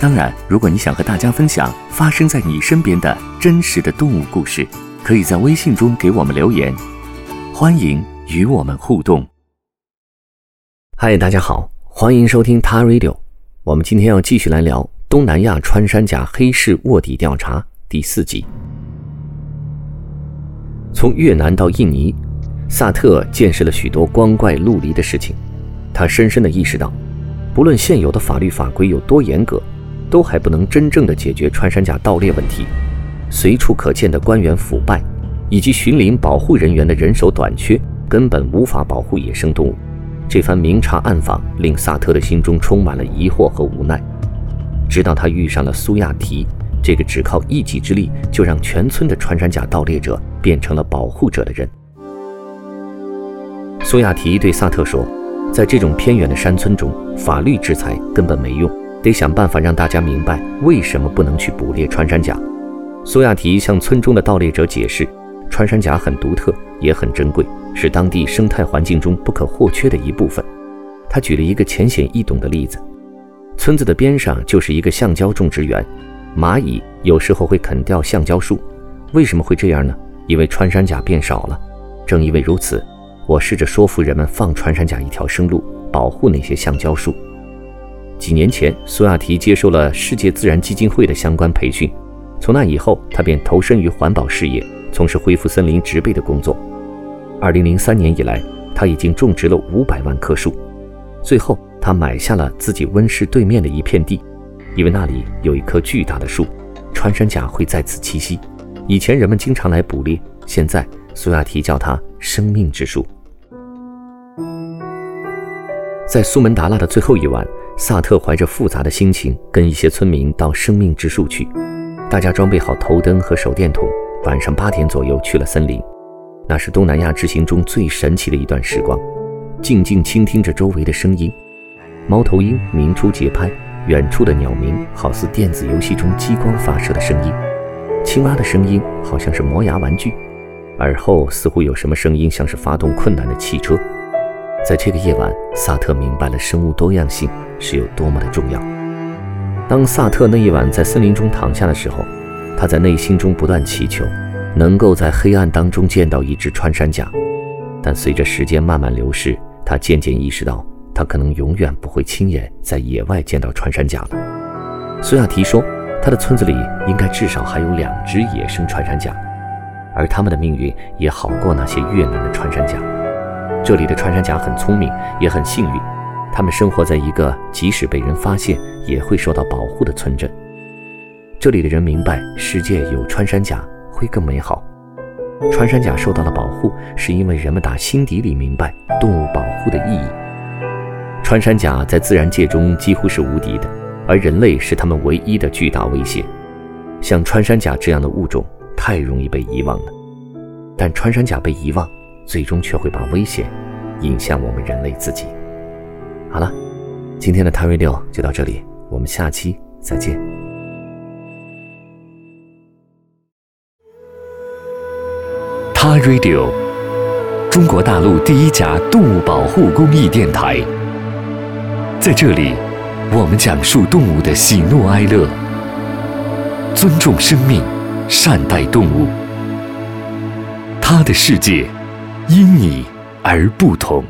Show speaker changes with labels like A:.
A: 当然，如果你想和大家分享发生在你身边的真实的动物故事，可以在微信中给我们留言，欢迎与我们互动。
B: 嗨，大家好，欢迎收听 TARadio。我们今天要继续来聊东南亚穿山甲黑市卧底调查第四集。从越南到印尼，萨特见识了许多光怪陆离的事情，他深深的意识到，不论现有的法律法规有多严格。都还不能真正的解决穿山甲盗猎问题，随处可见的官员腐败，以及巡林保护人员的人手短缺，根本无法保护野生动物。这番明察暗访令萨特的心中充满了疑惑和无奈。直到他遇上了苏亚提，这个只靠一己之力就让全村的穿山甲盗猎者变成了保护者的人。苏亚提对萨特说：“在这种偏远的山村中，法律制裁根本没用。”得想办法让大家明白为什么不能去捕猎穿山甲。苏亚提向村中的盗猎者解释，穿山甲很独特，也很珍贵，是当地生态环境中不可或缺的一部分。他举了一个浅显易懂的例子：村子的边上就是一个橡胶种植园，蚂蚁有时候会啃掉橡胶树。为什么会这样呢？因为穿山甲变少了。正因为如此，我试着说服人们放穿山甲一条生路，保护那些橡胶树。几年前，苏亚提接受了世界自然基金会的相关培训。从那以后，他便投身于环保事业，从事恢复森林植被的工作。二零零三年以来，他已经种植了五百万棵树。最后，他买下了自己温室对面的一片地，因为那里有一棵巨大的树，穿山甲会在此栖息。以前人们经常来捕猎，现在苏亚提叫它“生命之树”。在苏门答腊的最后一晚。萨特怀着复杂的心情，跟一些村民到生命之树去。大家装备好头灯和手电筒，晚上八点左右去了森林。那是东南亚之行中最神奇的一段时光，静静倾听着周围的声音。猫头鹰鸣出节拍，远处的鸟鸣好似电子游戏中激光发射的声音，青蛙的声音好像是磨牙玩具，耳后似乎有什么声音，像是发动困难的汽车。在这个夜晚，萨特明白了生物多样性。是有多么的重要。当萨特那一晚在森林中躺下的时候，他在内心中不断祈求，能够在黑暗当中见到一只穿山甲。但随着时间慢慢流逝，他渐渐意识到，他可能永远不会亲眼在野外见到穿山甲了。苏亚提说，他的村子里应该至少还有两只野生穿山甲，而他们的命运也好过那些越南的穿山甲。这里的穿山甲很聪明，也很幸运。他们生活在一个即使被人发现也会受到保护的村镇。这里的人明白，世界有穿山甲会更美好。穿山甲受到了保护，是因为人们打心底里明白动物保护的意义。穿山甲在自然界中几乎是无敌的，而人类是他们唯一的巨大威胁。像穿山甲这样的物种太容易被遗忘了，但穿山甲被遗忘，最终却会把危险引向我们人类自己。好了，今天的 t a Radio 就到这里，我们下期再见。
A: 他 Radio，中国大陆第一家动物保护公益电台，在这里，我们讲述动物的喜怒哀乐，尊重生命，善待动物。他的世界，因你而不同。